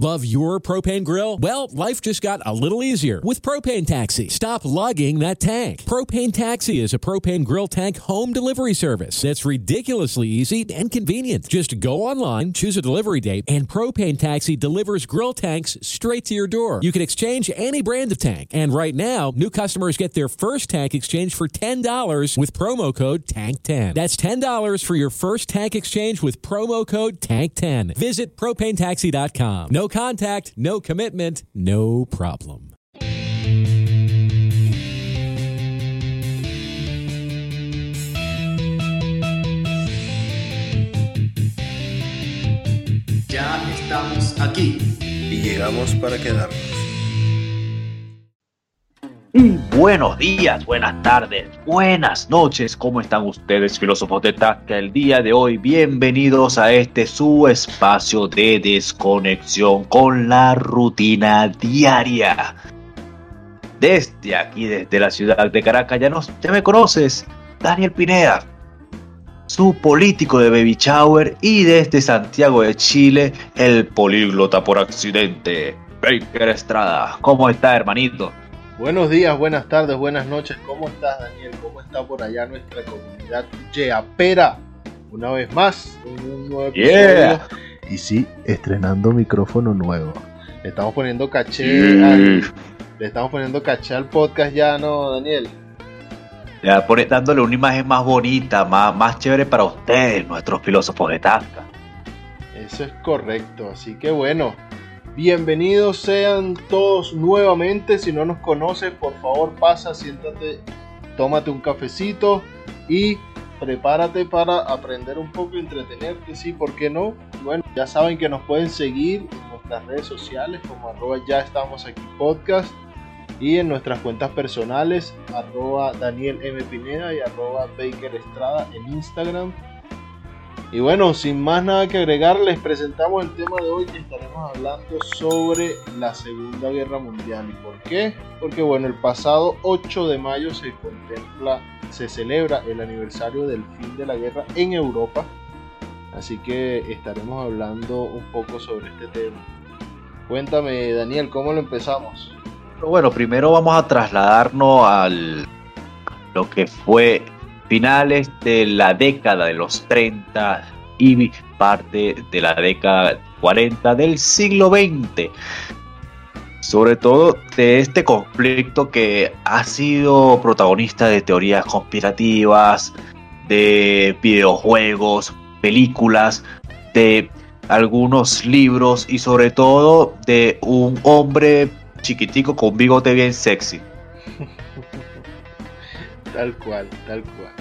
Love your propane grill? Well, life just got a little easier with Propane Taxi. Stop lugging that tank. Propane Taxi is a propane grill tank home delivery service that's ridiculously easy and convenient. Just go online, choose a delivery date, and Propane Taxi delivers grill tanks straight to your door. You can exchange any brand of tank. And right now, new customers get their first tank exchange for $10 with promo code TANK10. That's $10 for your first tank exchange with promo code TANK10. Visit propanetaxi.com. No contact, no commitment, no problem. Ya estamos aquí. Y llegamos para quedarnos. Buenos días, buenas tardes, buenas noches. ¿Cómo están ustedes, filósofos de Tasca? El día de hoy, bienvenidos a este su espacio de desconexión con la rutina diaria. Desde aquí, desde la ciudad de Caracas, ya, nos, ya me conoces, Daniel Pineda, su político de Baby Shower, y desde Santiago de Chile, el políglota por accidente, Baker Estrada. ¿Cómo está, hermanito? Buenos días, buenas tardes, buenas noches. ¿Cómo estás, Daniel? ¿Cómo está por allá nuestra comunidad Yeapera? Una vez más, un nuevo episodio. Yeah. Y sí, estrenando micrófono nuevo. Le estamos poniendo caché Yeah. al, le estamos poniendo caché al podcast ya, ¿no, Daniel? Ya pone- dándole una imagen más bonita, más, más chévere para ustedes, nuestros filósofos de Tasca. Eso es correcto. Así que bueno, bienvenidos sean todos nuevamente. Si no nos conoces, por favor pasa, siéntate, tómate un cafecito y prepárate para aprender un poco y entretenerte. Sí, ¿por qué no? Bueno, ya saben que nos pueden seguir en nuestras redes sociales como arroba ya estamos aquí podcast y en nuestras cuentas personales arroba Daniel M. Pineda y arroba Baker Estrada en Instagram. Y bueno, sin más nada que agregar, les presentamos el tema de hoy que estaremos hablando sobre la Segunda Guerra Mundial. ¿Y por qué? Porque bueno, el pasado 8 de mayo se contempla, se celebra el aniversario del fin de la guerra en Europa. Así que estaremos hablando un poco sobre este tema. Cuéntame, Daniel, ¿cómo lo empezamos? Bueno, primero vamos a trasladarnos al lo que fue finales de la década de los 30 y parte de la década 40 del siglo XX. Sobre todo de este conflicto que ha sido protagonista de teorías conspirativas, de videojuegos, películas, de algunos libros y sobre todo de un hombre chiquitico con bigote bien sexy. Tal cual, tal cual.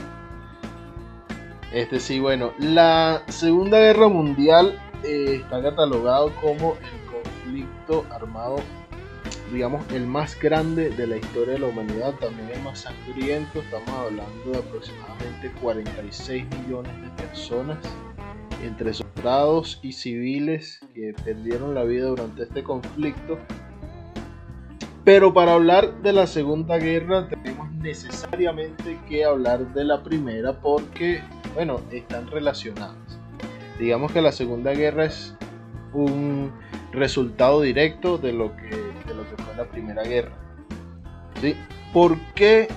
Este sí, bueno, la Segunda Guerra Mundial eh, está catalogado como el conflicto armado, digamos, el más grande de la historia de la humanidad, también el más sangriento. Estamos hablando de aproximadamente 46 millones de personas, entre soldados y civiles que perdieron la vida durante este conflicto. Pero para hablar de la Segunda Guerra tenemos necesariamente que hablar de la primera porque, bueno, están relacionadas. Digamos que la Segunda Guerra es un resultado directo de lo que, de lo que fue la Primera Guerra. ¿Sí? ¿Por qué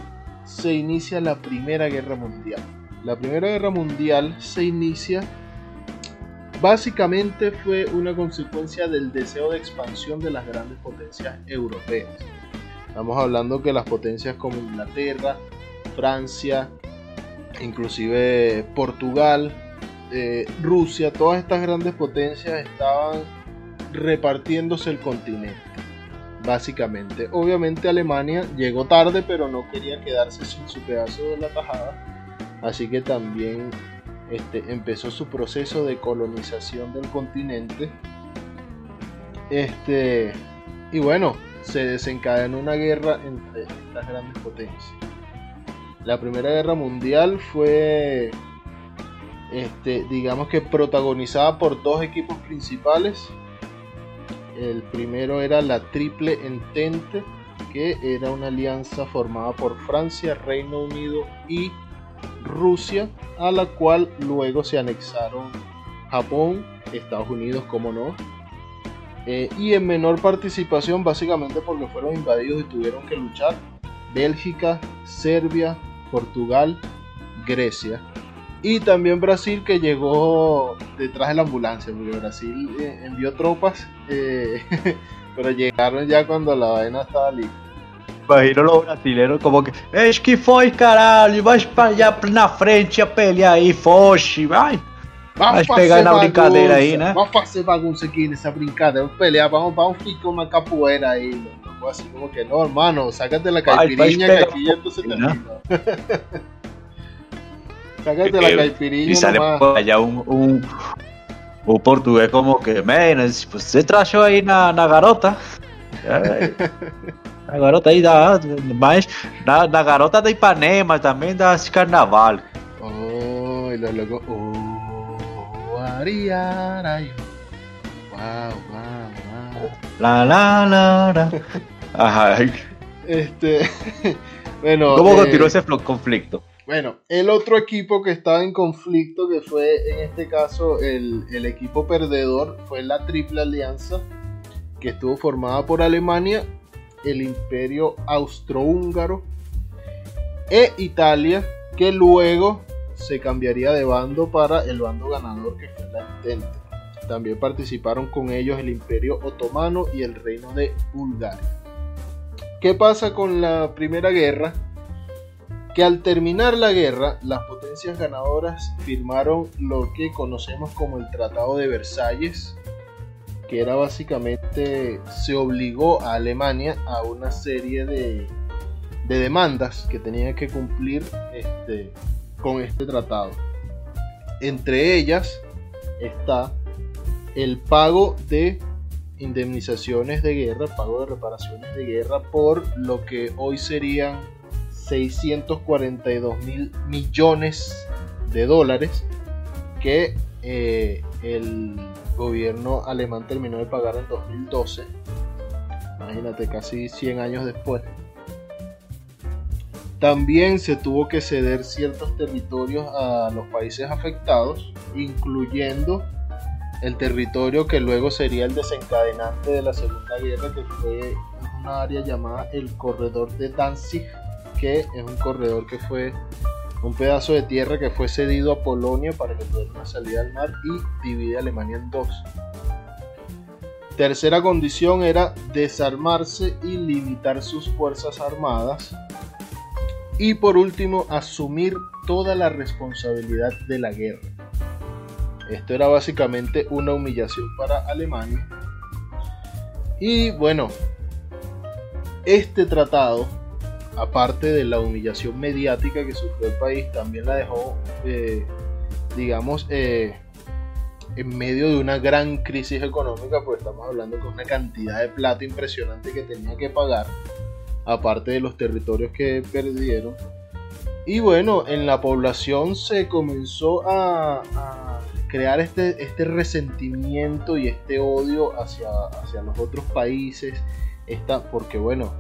se inicia la Primera Guerra Mundial? La Primera Guerra Mundial se inicia básicamente fue una consecuencia del deseo de expansión de las grandes potencias europeas. Estamos hablando que las potencias como Inglaterra, Francia, inclusive Portugal, eh, Rusia, todas estas grandes potencias estaban repartiéndose el continente. Básicamente, obviamente Alemania llegó tarde, pero no quería quedarse sin su pedazo de la tajada, así que también este, empezó su proceso de colonización del continente. Este, y bueno, se desencadenó una guerra entre estas grandes potencias. La Primera Guerra Mundial fue, este, digamos que protagonizada por dos equipos principales. El primero era la Triple Entente, que era una alianza formada por Francia, Reino Unido y Rusia, a la cual luego se anexaron Japón, Estados Unidos, como no, Eh, y en menor participación básicamente porque fueron invadidos y tuvieron que luchar Bélgica, Serbia, Portugal, Grecia y también Brasil que llegó detrás de la ambulancia porque Brasil eh, envió tropas eh, pero llegaron ya cuando la vaina estaba lista. Imagino los brasileños como que Es que foi caralho, vai para allá na frente a pelear aí, foge, vai Vamos Vai pegar na brincadeira aí, né? Vamos fazer bagunça aqui nessa brincadeira. Vamos pelear, vamos, vamos ficar uma capoeira aí. Loco. Así como que no, hermano, sácate la caipirinha que aquí ya se termina. sácate la caipirinha Y sale nomás. por allá un, un, un portugués como que, menos, pues se aí na, na garota. É, Na garota aí da. Mas na, na garota da Ipanema também esse carnaval. Oh, y los locos. Oh, ariarayo. Wow, wow, wow. La la la la. Ajá. Este. bueno. ¿Cómo eh, continuó ese conflicto? Bueno, el otro equipo que estaba en conflicto, que fue en este caso el, el equipo perdedor, fue la Triple Alianza, que estuvo formada por Alemania, el Imperio Austrohúngaro e Italia, que luego se cambiaría de bando para el bando ganador, que fue la Entente. También participaron con ellos el Imperio Otomano y el Reino de Bulgaria. ¿Qué pasa con la Primera Guerra? que al terminar la guerra, las potencias ganadoras firmaron lo que conocemos como el Tratado de Versalles, que era básicamente, se obligó a Alemania a una serie de, de demandas que tenía que cumplir este, con este tratado. Entre ellas está el pago de indemnizaciones de guerra, pago de reparaciones de guerra por lo que hoy serían 642 mil millones de dólares que eh, el gobierno alemán terminó de pagar en 2012. Imagínate, casi 100 años después. También se tuvo que ceder ciertos territorios a los países afectados, incluyendo el territorio que luego sería el desencadenante de la Segunda Guerra, que fue una área llamada el Corredor de Danzig, que es un corredor que fue un pedazo de tierra que fue cedido a Polonia para que tuviera una salida al mar y divide a Alemania en dos. Tercera condición era desarmarse y limitar sus fuerzas armadas. Y por último, asumir toda la responsabilidad de la guerra. Esto era básicamente una humillación para Alemania. Y bueno, este tratado aparte de la humillación mediática que sufrió el país, también la dejó, eh, digamos, eh, en medio de una gran crisis económica, pues estamos hablando con una cantidad de plata impresionante que tenía que pagar, aparte de los territorios que perdieron. Y bueno, en la población se comenzó a, crear este, este resentimiento y este odio hacia, hacia los otros países, esta, porque bueno,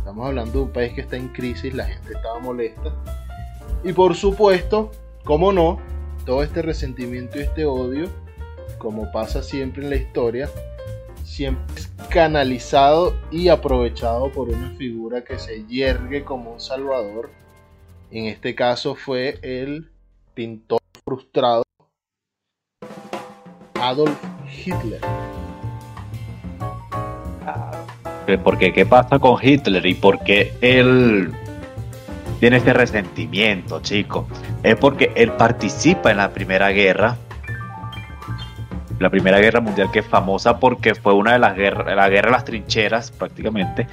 Estamos hablando de un país que está en crisis, la gente estaba molesta. Y por supuesto, como no, todo este resentimiento y este odio, como pasa siempre en la historia, siempre es canalizado y aprovechado por una figura que se yergue como un salvador. En este caso fue el pintor frustrado Adolf Hitler. Porque qué pasa con Hitler y por qué él tiene este resentimiento, chico. Es porque él participa en la Primera Guerra. La Primera Guerra Mundial que es famosa porque fue una de las guerras, la guerra de las trincheras prácticamente,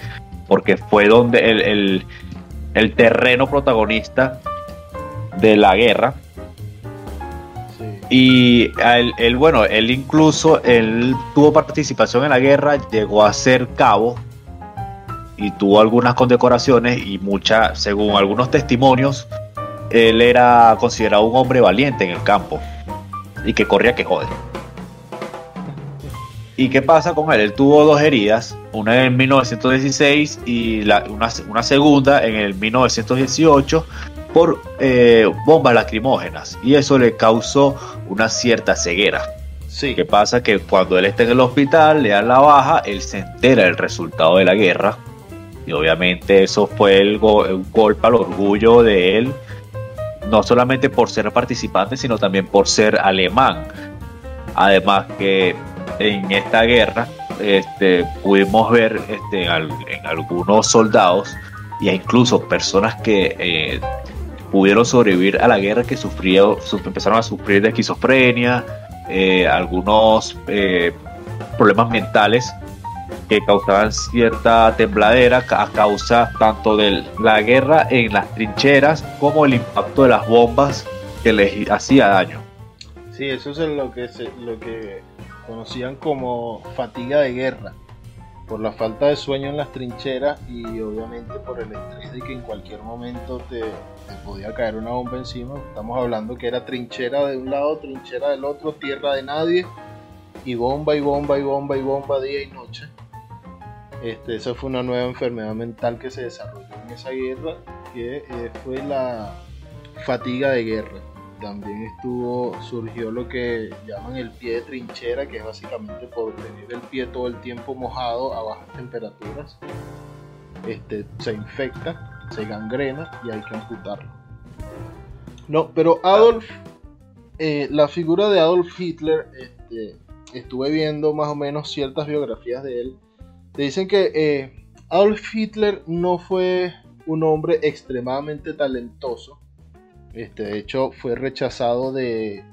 porque fue donde el, el, el terreno protagonista de la guerra. Sí. Y él, él, bueno, él incluso él tuvo participación en la guerra, llegó a ser cabo y tuvo algunas condecoraciones y muchas, según algunos testimonios, él era considerado un hombre valiente en el campo y que corría que jode. ¿Y qué pasa con él? Él tuvo dos heridas, una en 1916 y la- una, una segunda en el 1918 por eh, bombas lacrimógenas y eso le causó una cierta ceguera. Sí. ¿Qué pasa? Que cuando él está en el hospital, le dan la baja, él se entera del resultado de la guerra. Y obviamente eso fue el un golpe al orgullo de él, no solamente por ser participante, sino también por ser alemán. Además que en esta guerra este, pudimos ver este, en, algunos soldados y incluso personas que eh, pudieron sobrevivir a la guerra que sufrieron, empezaron a sufrir de esquizofrenia, eh, algunos eh, problemas mentales que causaban cierta tembladera a causa tanto de la guerra en las trincheras como el impacto de las bombas que les hacía daño. Sí, eso es lo que conocían como fatiga de guerra, por la falta de sueño en las trincheras y obviamente por el estrés de que en cualquier momento te, podía caer una bomba encima. Estamos hablando que era trinchera de un lado, trinchera del otro, tierra de nadie y bomba y bomba y bomba y bomba día y noche. Este, esa fue una nueva enfermedad mental que se desarrolló en esa guerra, que eh, fue la fatiga de guerra también estuvo, surgió lo que llaman el pie de trinchera, que es básicamente por tener el pie todo el tiempo mojado a bajas temperaturas. Este, se infecta, se gangrena y hay que amputarlo. No, pero Adolf, eh, la figura de Adolf Hitler, este, estuve viendo más o menos ciertas biografías de él. Te dicen que eh, Adolf Hitler no fue un hombre extremadamente talentoso este, de hecho, fue rechazado de,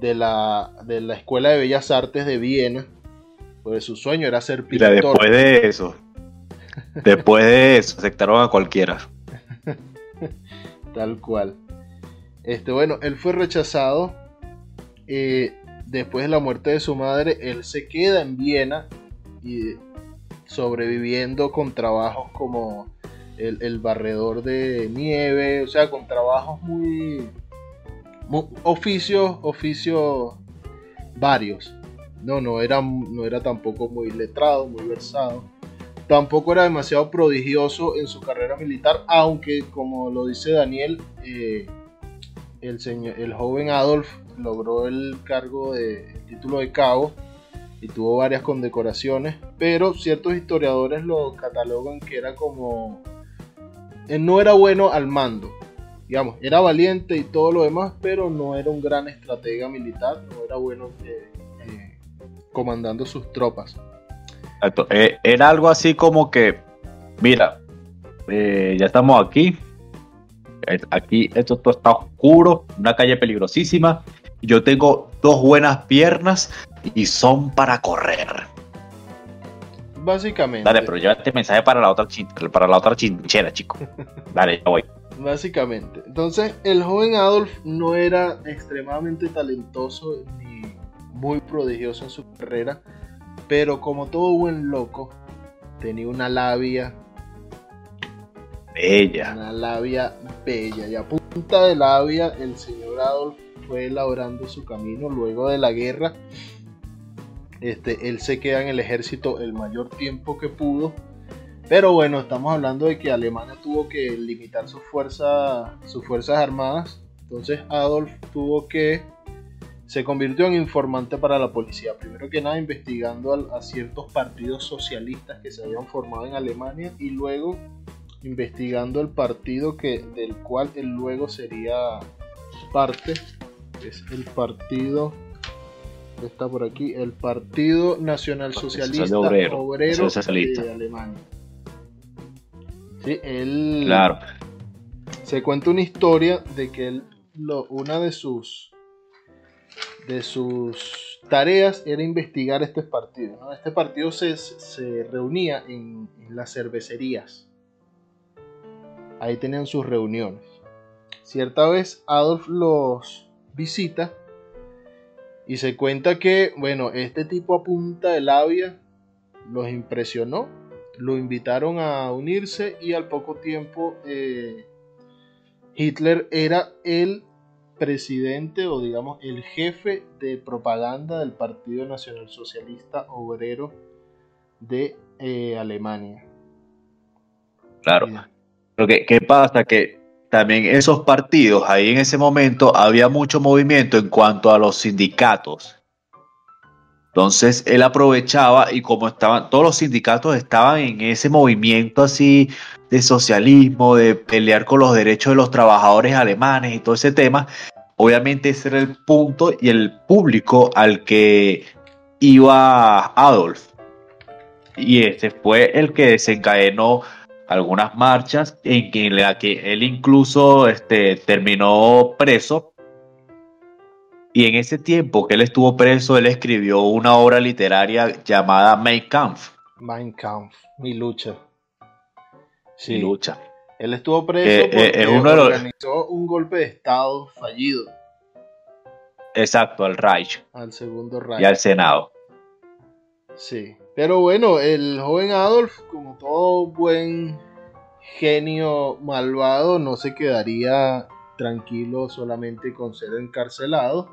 de, la, de la Escuela de Bellas Artes de Viena, porque su sueño era ser pintor. después de eso, después de eso, aceptaron a cualquiera. Tal cual. Este, bueno, él fue rechazado. Eh, después de la muerte de su madre, él se queda en Viena y sobreviviendo con trabajos como el, barredor de nieve, o sea, con trabajos muy, oficios, oficios varios. No, no era, no era tampoco muy letrado, muy versado. Tampoco era demasiado prodigioso en su carrera militar, aunque como lo dice Daniel, eh, el, señor, el joven Adolf logró el cargo de el título de cabo y tuvo varias condecoraciones, pero ciertos historiadores lo catalogan que era como él no era bueno al mando. Digamos, era valiente y todo lo demás, pero no era un gran estratega militar, no era bueno eh, eh, comandando sus tropas. Eh, era algo así como que, mira, ya estamos aquí, aquí esto todo está oscuro, una calle peligrosísima, yo tengo dos buenas piernas y son para correr. Básicamente. Dale, pero este mensaje para la otra, para la otra chinchera, chico. Dale, ya voy. Básicamente. Entonces, el joven Adolf no era extremadamente talentoso ni muy prodigioso en su carrera, pero como todo buen loco, tenía una labia bella. Una labia bella. Y a punta de labia, el señor Adolf fue elaborando su camino luego de la guerra este, él se queda en el ejército el mayor tiempo que pudo. Pero bueno, estamos hablando de que Alemania tuvo que limitar sus fuerzas, sus fuerzas armadas. Entonces Adolf tuvo que se convirtió en informante para la policía. Primero que nada investigando a, ciertos partidos socialistas que se habían formado en Alemania y luego investigando el partido que, del cual él luego sería parte, es el partido está por aquí, el Partido Nacional Socialista Obrero, de Alemania. Sí, él claro. se cuenta una historia de que él, lo, una de sus de sus tareas era investigar este partido. Este partido se, se reunía en, en las cervecerías. Ahí tenían sus reuniones. Cierta vez Adolf los visita y se cuenta que, bueno, este tipo a punta de labia los impresionó, lo invitaron a unirse y al poco tiempo eh, Hitler era el presidente o digamos el jefe de propaganda del Partido Nacional Socialista Obrero de eh, Alemania. Claro. Pero ¿qué, ¿qué pasa? Que también esos partidos, ahí en ese momento había mucho movimiento en cuanto a los sindicatos. Entonces él aprovechaba y como estaban, todos los sindicatos estaban en ese movimiento así de socialismo, de pelear con los derechos de los trabajadores alemanes y todo ese tema, obviamente ese era el punto y el público al que iba Adolf. Y ese fue el que desencadenó algunas marchas en la que él incluso este, terminó preso y en ese tiempo que él estuvo preso, él escribió una obra literaria llamada Mein Kampf. Mein Kampf, mi lucha. Sí. Mi lucha. Él estuvo preso porque es uno organizó un golpe de estado fallido. Exacto, al Reich. Al segundo Reich. Y al Senado. Sí. Pero bueno, el joven Adolf, como todo buen genio malvado, no se quedaría tranquilo solamente con ser encarcelado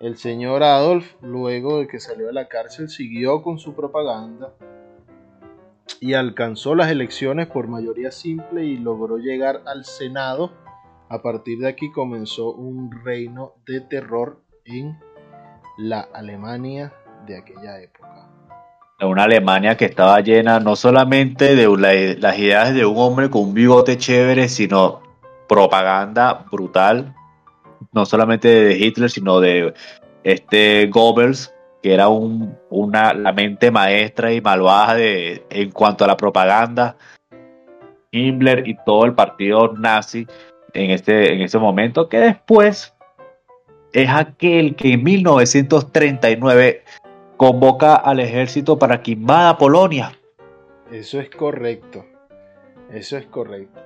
el señor Adolf, luego de que salió de la cárcel, siguió con su propaganda y alcanzó las elecciones por mayoría simple y logró llegar al Senado. A partir de aquí comenzó un reino de terror en la Alemania de aquella época. Una Alemania que estaba llena no solamente de las ideas de un hombre con un bigote chévere, sino propaganda brutal no solamente de Hitler, sino de este Goebbels, que era un, una, la mente maestra y malvada de, en cuanto a la propaganda. Himmler y todo el partido nazi en este, en ese momento, que después es aquel que en 1939 convoca al ejército para que invada Polonia. Eso es correcto. Eso es correcto.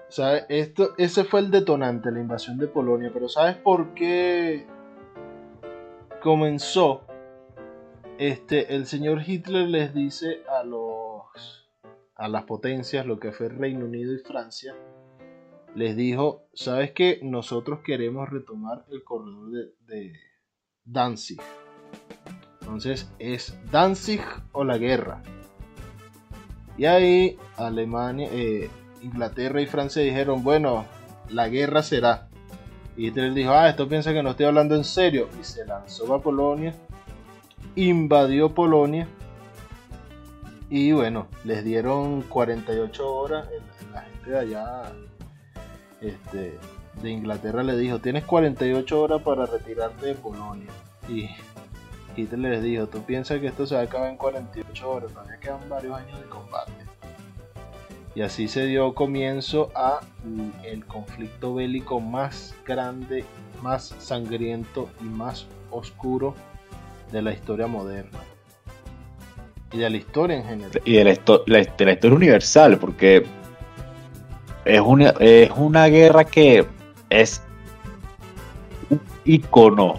Esto, ese fue el detonante, la invasión de Polonia. Pero ¿sabes por qué comenzó? Este, el señor Hitler les dice a los a las potencias, lo que fue Reino Unido y Francia, les dijo, ¿sabes qué? Nosotros queremos retomar el corredor de, Danzig. Entonces es Danzig o la guerra. Y ahí Alemania, eh, Inglaterra y Francia dijeron, bueno, la guerra será. Y Hitler dijo, ah, esto piensa que no estoy hablando en serio. Y se lanzó a Polonia, invadió Polonia. Y bueno, les dieron 48 horas. La gente de allá, este, de Inglaterra, le dijo, tienes 48 horas para retirarte de Polonia. Y Hitler les dijo, tú piensas que esto se va a acabar en 48 horas, todavía quedan varios años de combate. Y así se dio comienzo a el conflicto bélico más grande, más sangriento y más oscuro de la historia moderna. Y de la historia en general. Y de la, historia universal, porque es una, es una guerra que es un icono,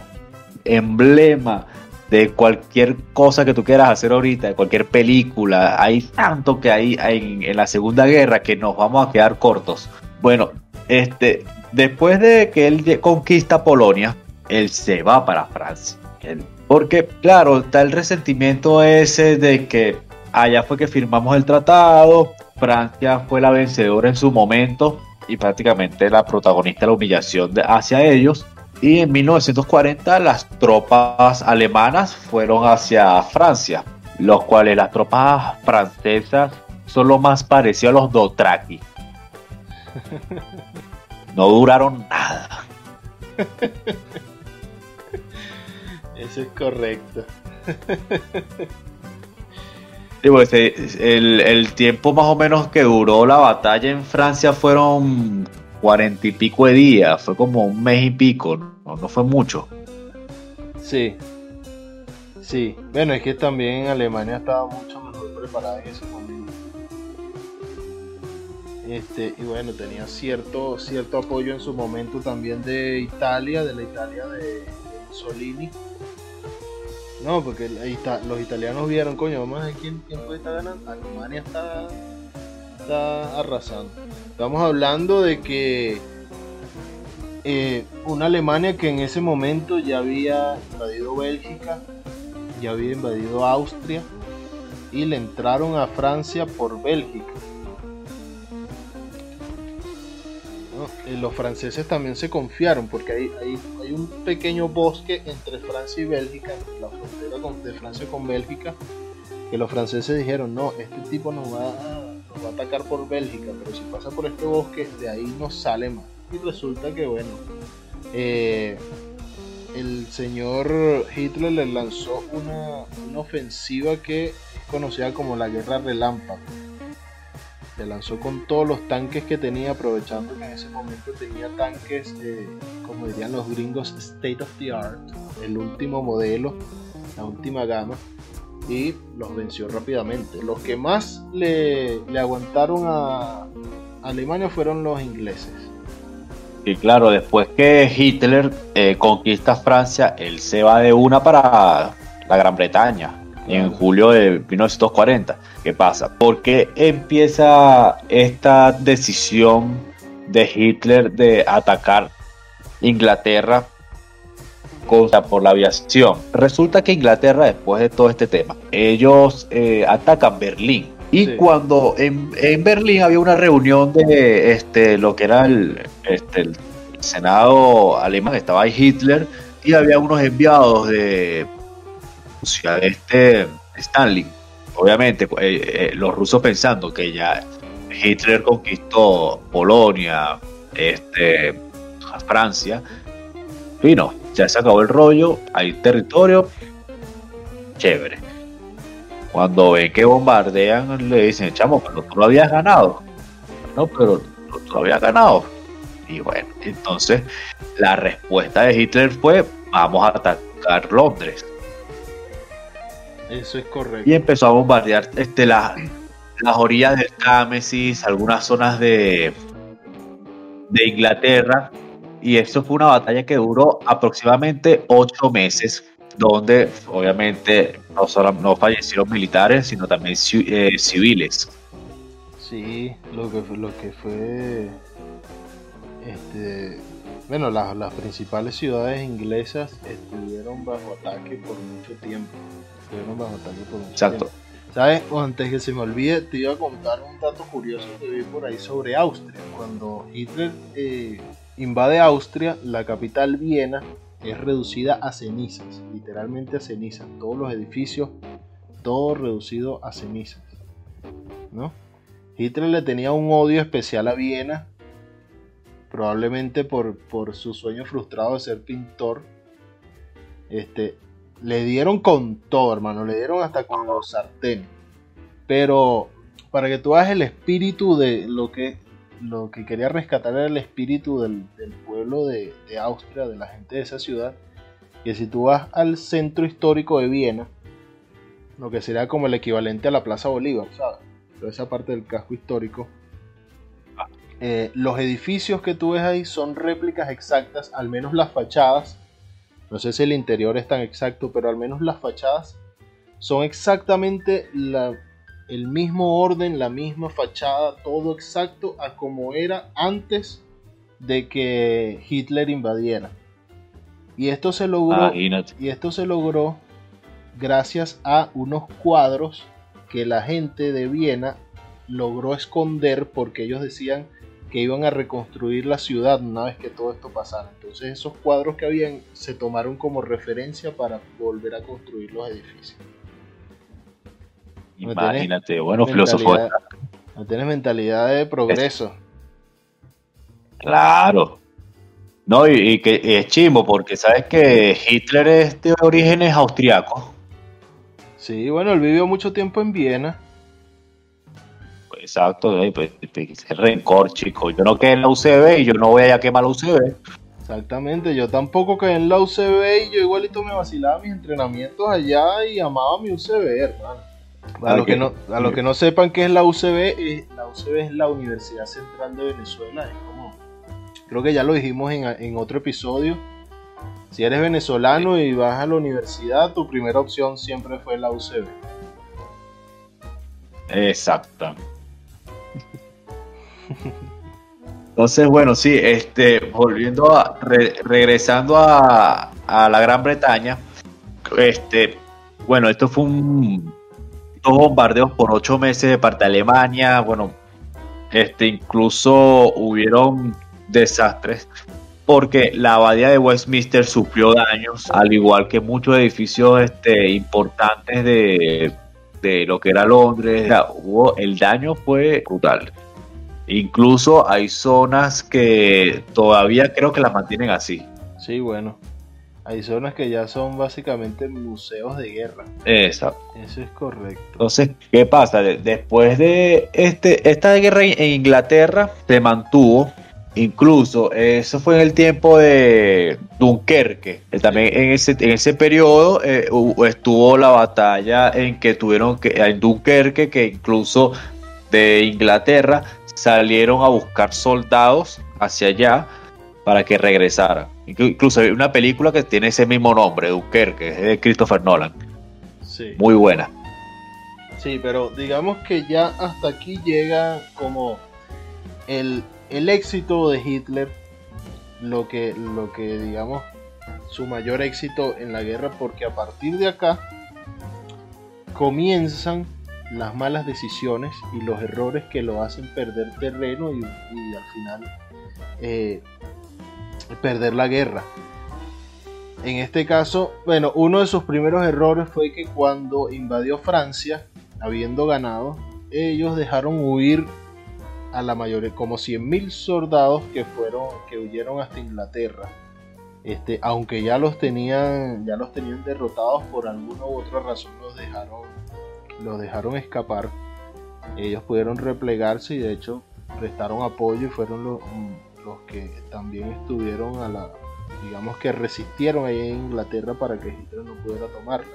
emblema de cualquier cosa que tú quieras hacer ahorita, de cualquier película. Hay tanto que hay, en la Segunda Guerra que nos vamos a quedar cortos. Bueno, este, después de que él conquista Polonia, él se va para Francia. porque, claro, está el resentimiento ese de que allá fue que firmamos el tratado, Francia fue la vencedora en su momento y prácticamente la protagonista de la humillación hacia ellos. Y en 1940 las tropas alemanas fueron hacia Francia, los cuales las tropas francesas son lo más parecido a los Dotraki. No duraron nada. Eso es correcto. Pues, el, el, tiempo más o menos que duró la batalla en Francia fueron cuarenta y pico de días, fue como un mes y pico, no, no fue mucho. Sí, sí, bueno, es que también Alemania estaba mucho mejor preparada en ese momento. Este, y bueno, tenía cierto, cierto apoyo en su momento también de Italia, de la Italia de, Mussolini. No, porque los italianos vieron, coño, vamos a ver quién, quién puede estar ganando. Alemania está está arrasando. Estamos hablando de que eh, una Alemania que en ese momento ya había invadido Bélgica, ya había invadido Austria y le entraron a Francia por Bélgica. los franceses también se confiaron porque hay, hay, un pequeño bosque entre Francia y Bélgica, la frontera de Francia con Bélgica, que los franceses dijeron, no, este tipo nos va, a, va a atacar por Bélgica, pero si pasa por este bosque, de ahí no sale más. Y resulta que, bueno, eh, el señor Hitler le lanzó una, ofensiva que es conocida como la Guerra Relámpago se lanzó con todos los tanques que tenía, aprovechando que en ese momento tenía tanques, eh, como dirían los gringos, state of the art, el último modelo, la última gama, y los venció rápidamente. Los que más le, aguantaron a Alemania fueron los ingleses. Y claro, después que Hitler eh, conquista Francia, él se va de una para la Gran Bretaña en julio de 1940. ¿Qué pasa? ¿Por qué empieza esta decisión de Hitler de atacar Inglaterra contra por la aviación? Resulta que Inglaterra, después de todo este tema, ellos eh, atacan Berlín. Y cuando en, Berlín había una reunión de este, lo que era el, este, el Senado alemán, estaba ahí Hitler y había unos enviados de de este Stanley. Obviamente, pues, eh, eh, los rusos pensando que ya Hitler conquistó Polonia, este, Francia, y no, ya se acabó el rollo, hay territorio, chévere. Cuando ven que bombardean, le dicen, chamo, pero tú lo habías ganado. No, pero tú lo habías ganado. Y bueno, entonces la respuesta de Hitler fue, vamos a atacar Londres. Eso es correcto. Y empezó a bombardear este, las orillas del Támesis, algunas zonas de, de Inglaterra. Y esto fue una batalla que duró aproximadamente ocho meses, donde obviamente no solo no fallecieron militares, sino también eh, civiles. Sí, lo que, lo que fue este, bueno, las, las principales ciudades inglesas estuvieron bajo ataque por mucho tiempo. Exacto. ¿Sabes? antes que se me olvide, te iba a contar un dato curioso que vi por ahí sobre Austria. Cuando Hitler eh, invade Austria, la capital Viena es reducida a cenizas, literalmente a cenizas. Todos los edificios, todo reducido a cenizas. ¿no? Hitler le tenía un odio especial a Viena, probablemente por, por su sueño frustrado de ser pintor. Este, le dieron con todo, hermano. Le dieron hasta con los sartenes. Pero para que tú veas el espíritu de lo que, lo que quería rescatar era el espíritu del, pueblo de, Austria, de la gente de esa ciudad. Que si tú vas al centro histórico de Viena, lo que sería como el equivalente a la Plaza Bolívar, ¿sabes? Toda esa parte del casco histórico. Eh, los edificios que tú ves ahí son réplicas exactas, al menos las fachadas no sé si el interior es tan exacto, pero al menos las fachadas son exactamente el mismo orden, la misma fachada, todo exacto a como era antes de que Hitler invadiera. Y esto se logró, y esto se logró gracias a unos cuadros que la gente de Viena logró esconder porque ellos decían que iban a reconstruir la ciudad una vez que todo esto pasara. Entonces esos cuadros que habían se tomaron como referencia para volver a construir los edificios. Imagínate, bueno, filósofo. No tienes mentalidad de progreso. Claro. No, y, que es chimo, porque sabes que Hitler es de orígenes austriacos. Sí, bueno, él vivió mucho tiempo en Viena. Exacto, pues, pues rencor, chico. Yo no quedé en la UCB y yo no voy a quemar la UCB. Exactamente, yo tampoco quedé en la UCB y yo igualito me vacilaba mis entrenamientos allá y amaba mi UCB, hermano. A, lo que, no, a lo que no sepan qué es la UCB, eh, la UCB es la Universidad Central de Venezuela. Es como, creo que ya lo dijimos en, en otro episodio. Si eres venezolano y vas a la universidad, tu primera opción siempre fue la UCB. Exacto. Entonces, bueno, sí, este, volviendo a, regresando a, la Gran Bretaña, este, bueno, esto fue un, dos bombardeos por ocho meses de parte de Alemania, bueno, este, incluso hubieron desastres porque la abadía de Westminster sufrió daños, al igual que muchos edificios este, importantes de, lo que era Londres. hubo, el daño fue brutal. Incluso hay zonas que todavía creo que las mantienen así. Sí, bueno. Hay zonas que ya son básicamente museos de guerra. Exacto. Eso es correcto. Entonces, ¿qué pasa? Después de este, esta guerra en Inglaterra se mantuvo Incluso eso fue en el tiempo de Dunkerque. Eh, también en ese, en ese periodo eh, estuvo la batalla en que tuvieron que, en Dunkerque, que incluso de Inglaterra salieron a buscar soldados hacia allá para que regresaran. Incluso hay una película que tiene ese mismo nombre, Dunkerque, es de Christopher Nolan. Sí. Muy buena. Sí, pero digamos que ya hasta aquí llega como el el éxito de Hitler, lo que, lo que digamos, su mayor éxito en la guerra, porque a partir de acá comienzan las malas decisiones y los errores que lo hacen perder terreno y, al final eh, perder la guerra. En este caso, bueno, uno de sus primeros errores fue que cuando invadió Francia, habiendo ganado, ellos dejaron huir a la mayoría, como 100.000 soldados que fueron, que huyeron hasta Inglaterra. Este, aunque ya los tenían, ya los tenían derrotados por alguna u otra razón, los dejaron, los dejaron escapar. Ellos pudieron replegarse y de hecho prestaron apoyo y fueron los, los que también estuvieron a la, digamos que resistieron ahí en Inglaterra para que Hitler no pudiera tomarla.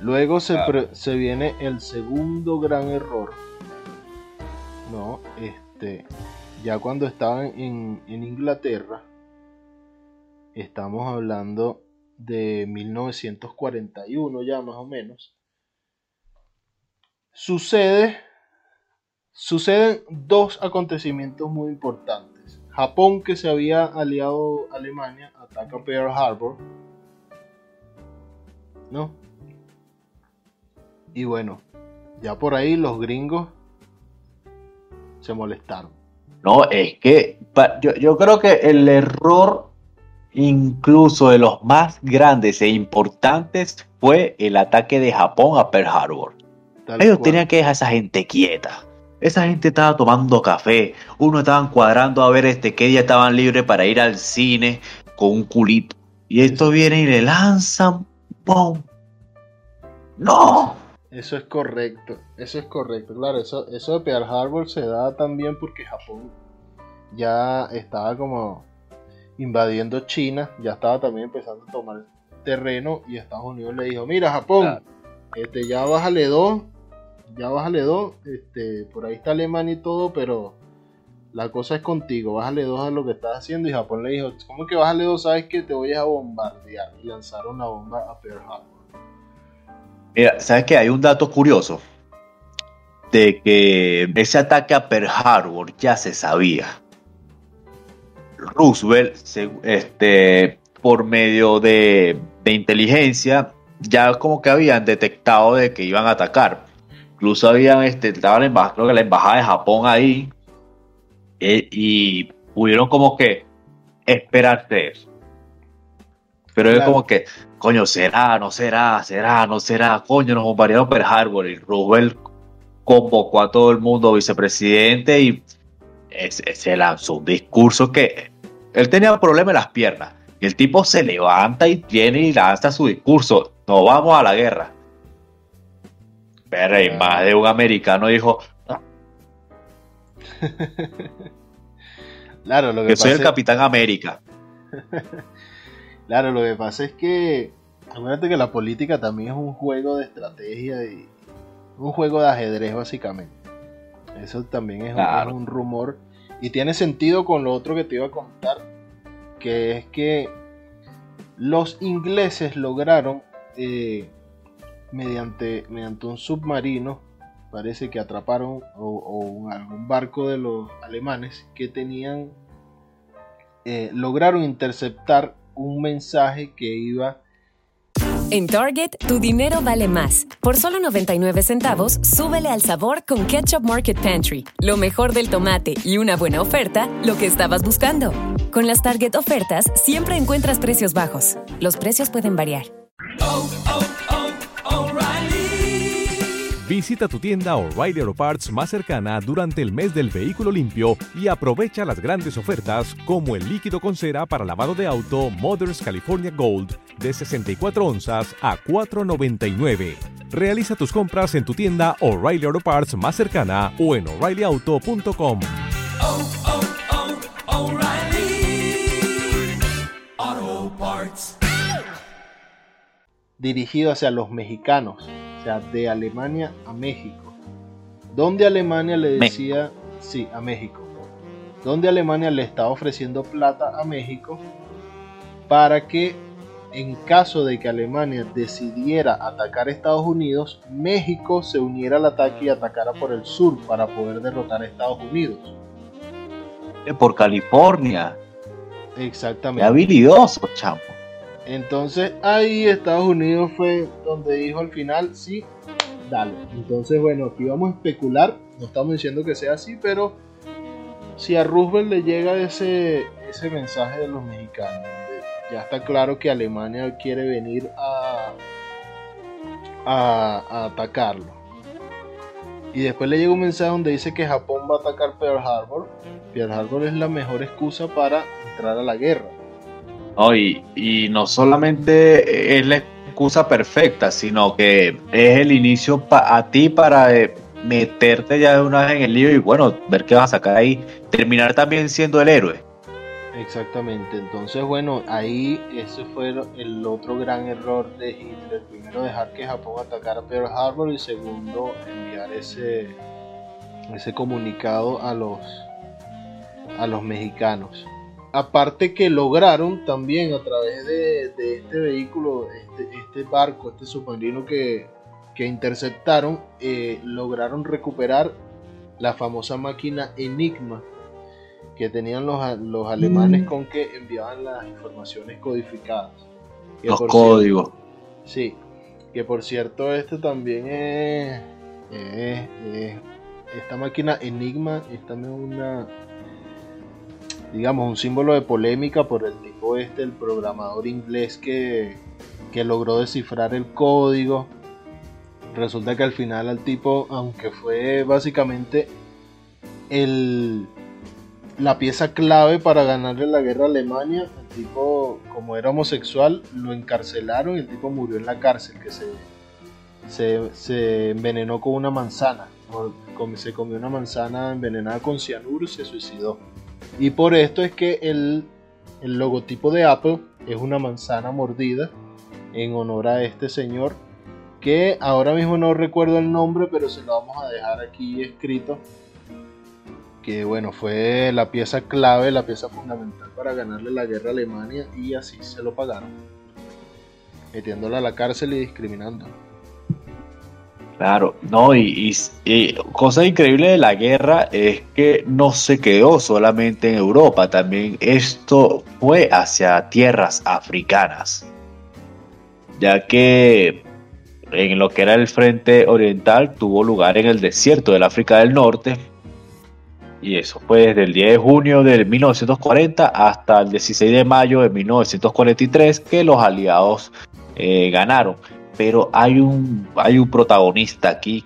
Luego se, se, viene el segundo gran error, no, este, ya cuando estaban en, en Inglaterra, estamos hablando de 1941 ya más o menos, sucede, suceden dos acontecimientos muy importantes. Japón, que se había aliado a Alemania, ataca Pearl Harbor. ¿No? Y bueno, ya por ahí los gringos se molestaron. No, es que yo, creo que el error incluso de los más grandes e importantes fue el ataque de Japón a Pearl Harbor. Ellos tenían que dejar a esa gente quieta. Esa gente estaba tomando café, uno estaban cuadrando a ver este qué día estaban libres para ir al cine con un culito. Y esto viene y le lanzan ¡pum! ¡No! Eso es correcto, eso es correcto. Claro, eso, eso de Pearl Harbor se da también porque Japón ya estaba como invadiendo China, ya estaba también empezando a tomar terreno y Estados Unidos le dijo, mira Japón, este, ya bájale dos, ya bájale dos, este, por ahí está Alemania y todo, pero la cosa es contigo, bájale dos a lo que estás haciendo y Japón le dijo, ¿cómo que bájale dos? Sabes que te voy a bombardear y lanzaron la bomba a Pearl Harbor. Mira, ¿sabes qué? Hay un dato curioso de que ese ataque a Pearl Harbor ya se sabía. Roosevelt, este, por medio de, inteligencia, ya como que habían detectado de que iban a atacar. Incluso habían, este, estaban en creo que la embajada de Japón ahí eh, y pudieron como que esperarse eso. Pero es como que coño, será, no será, será, no será, coño, nos bombardearon Pearl Harbor y Roosevelt convocó a todo el mundo vicepresidente y se lanzó un discurso que él tenía problemas en las piernas y el tipo se levanta y tiene y lanza su discurso, no vamos a la guerra. Pero y más de un americano dijo, claro, lo que, soy el Capitán América. Claro, lo que pasa es que, acuérdate que la política también es un juego de estrategia y un juego de ajedrez básicamente. Eso también es, un, rumor y tiene sentido con lo otro que te iba a contar, que es que los ingleses lograron eh, mediante, mediante un submarino, parece que atraparon o, algún barco de los alemanes que tenían, eh, lograron interceptar un mensaje que iba En Target, tu dinero vale más. Por solo 99 centavos, súbele al sabor con Ketchup Market Pantry. Lo mejor del tomate y una buena oferta, lo que estabas buscando. Con las Target ofertas, siempre encuentras precios bajos. Los precios pueden variar. Visita tu tienda O'Reilly Auto Parts más cercana durante el mes del vehículo limpio y aprovecha las grandes ofertas como el líquido con cera para lavado de auto Mothers California Gold de 64 onzas a 4.99. Realiza tus compras en tu tienda O'Reilly Auto Parts más cercana o en o'ReillyAuto.com. Dirigido hacia los mexicanos, o sea, de Alemania a México. Donde Alemania le decía, sí, a México. Donde Alemania le estaba ofreciendo plata a México para que en caso de que Alemania decidiera atacar a Estados Unidos, México se uniera al ataque y atacara por el sur para poder derrotar a Estados Unidos. Por California. Exactamente. Qué habilidoso, chamo. Entonces ahí Estados Unidos fue donde dijo al final, sí, dale. Entonces bueno, aquí vamos a especular, no estamos diciendo que sea así, pero si a Roosevelt le llega ese, ese mensaje de los mexicanos, ya está claro que Alemania quiere venir a, a, atacarlo. Y después le llega un mensaje donde dice que Japón va a atacar Pearl Harbor. Pearl Harbor es la mejor excusa para entrar a la guerra. Y, no solamente es la excusa perfecta, sino que es el inicio a ti para eh, meterte ya de una vez en el lío y bueno, ver qué vas a sacar ahí. Terminar también siendo el héroe. Exactamente, entonces bueno, ahí ese fue el otro gran error de Hitler. Primero dejar que Japón atacara Pearl Harbor y segundo enviar ese, ese comunicado a los, a los mexicanos. Aparte que lograron también a través de, este vehículo, este, este, barco, este submarino que, que interceptaron, eh, lograron recuperar la famosa máquina Enigma que tenían los, los alemanes mm. con que enviaban las informaciones codificadas. los códigos. sí, que por cierto este también es, esta máquina Enigma es también una digamos un símbolo de polémica por el tipo este el programador inglés que, que logró descifrar el código resulta que al final al tipo aunque fue básicamente el la pieza clave para ganarle la guerra a Alemania. El tipo, como era homosexual, lo encarcelaron y el tipo murió en la cárcel, que se, se, envenenó con una manzana. se comió una manzana envenenada con cianuro y se suicidó. Y por esto es que el, el logotipo de Apple es una manzana mordida en honor a este señor que ahora mismo no recuerdo el nombre, pero se lo vamos a dejar aquí escrito que bueno, fue la pieza clave, la pieza fundamental para ganarle la guerra a Alemania y así se lo pagaron, metiéndola a la cárcel y discriminando. Claro, no, y, cosa increíble de la guerra es que no se quedó solamente en Europa, también esto fue hacia tierras africanas, ya que en lo que era el frente oriental tuvo lugar en el desierto del África del Norte, y eso fue desde el 10 de junio de 1940 hasta el 16 de mayo de 1943 que los aliados eh, ganaron. Pero hay un, hay un protagonista aquí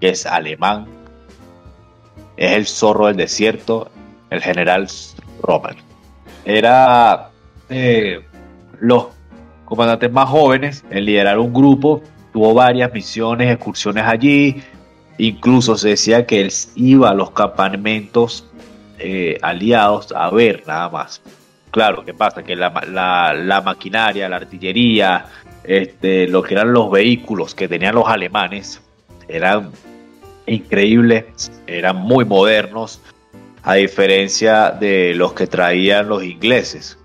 que es alemán. Es el zorro del desierto, el general Rommel. Era eh, los comandantes más jóvenes en liderar un grupo. Tuvo varias misiones, excursiones allí Incluso se decía que él iba a los campamentos eh, aliados a ver nada más. Claro, ¿qué pasa? Que la, maquinaria, la artillería, este, lo que eran los vehículos que tenían los alemanes eran increíbles, eran muy modernos, a diferencia de los que traían los ingleses.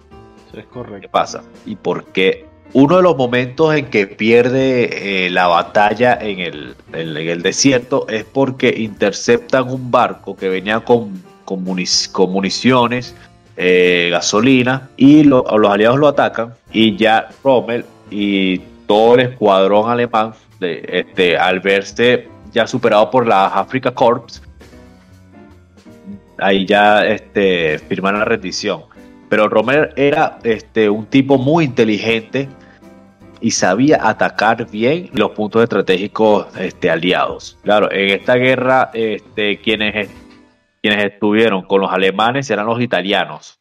es correcto. ¿Qué pasa? ¿Y por qué uno de los momentos en que pierde eh, la batalla en el, el, desierto es porque interceptan un barco que venía con, con, municiones, eh, gasolina, y los aliados lo atacan y ya Rommel y todo el escuadrón alemán, de, este, al verse ya superado por la Africa Corps, ahí ya este, firmaron la rendición. Pero Romer era este, un tipo muy inteligente y sabía atacar bien los puntos estratégicos este, aliados. Claro, en esta guerra este, quienes, quienes estuvieron con los alemanes eran los italianos.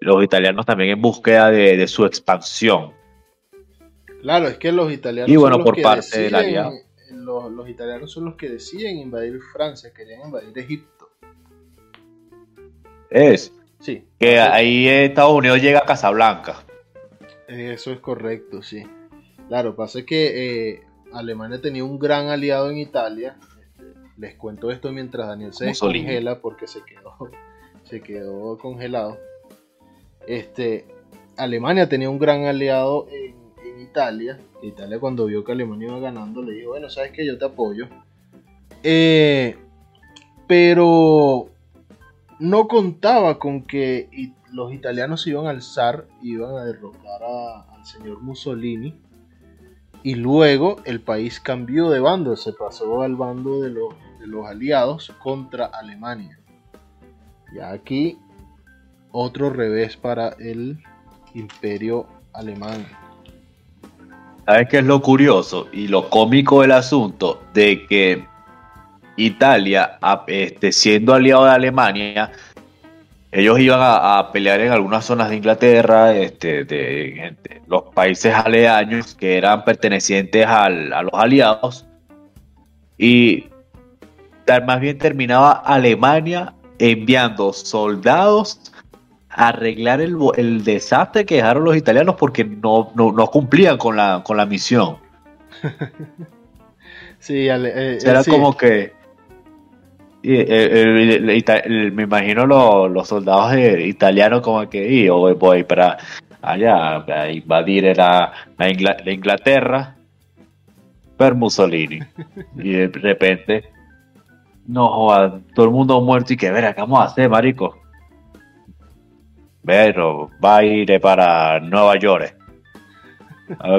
Los italianos también en búsqueda de, su expansión. Claro, es que los italianos. Y bueno, por parte del aliado. Los, los italianos son los que deciden invadir Francia, querían invadir Egipto. Es. Sí. Que ahí Estados Unidos llega a Casablanca. Eso es correcto, sí. Claro, pasa que eh, Alemania tenía un gran aliado en Italia. Este, les cuento esto mientras Daniel se descongela porque se quedó, se quedó congelado. Este, Alemania tenía un gran aliado en, Italia. Italia cuando vio que Alemania iba ganando le dijo, bueno, sabes que yo te apoyo. Eh, pero no contaba con que los italianos iban a alzar, iban a derrotar al señor Mussolini. Y luego el país cambió de bando, se pasó al bando de, de los aliados contra Alemania. Y aquí otro revés para el imperio alemán. ¿Sabes qué es lo curioso y lo cómico del asunto? De que Italia, este, siendo aliado de Alemania, ellos iban a, pelear en algunas zonas de Inglaterra, este, de, los países aledaños que eran pertenecientes a los aliados, y más bien terminaba Alemania enviando soldados arreglar el, desastre que dejaron los italianos porque no, cumplían con la, con la misión. sí, eh, era como que me imagino los, soldados italianos como que yo voy, para allá a invadir la, Inglaterra per Mussolini y de repente no todo el mundo muerto y que ver, ¿qué vamos a hacer, marico? Pero va a ir para Nueva York.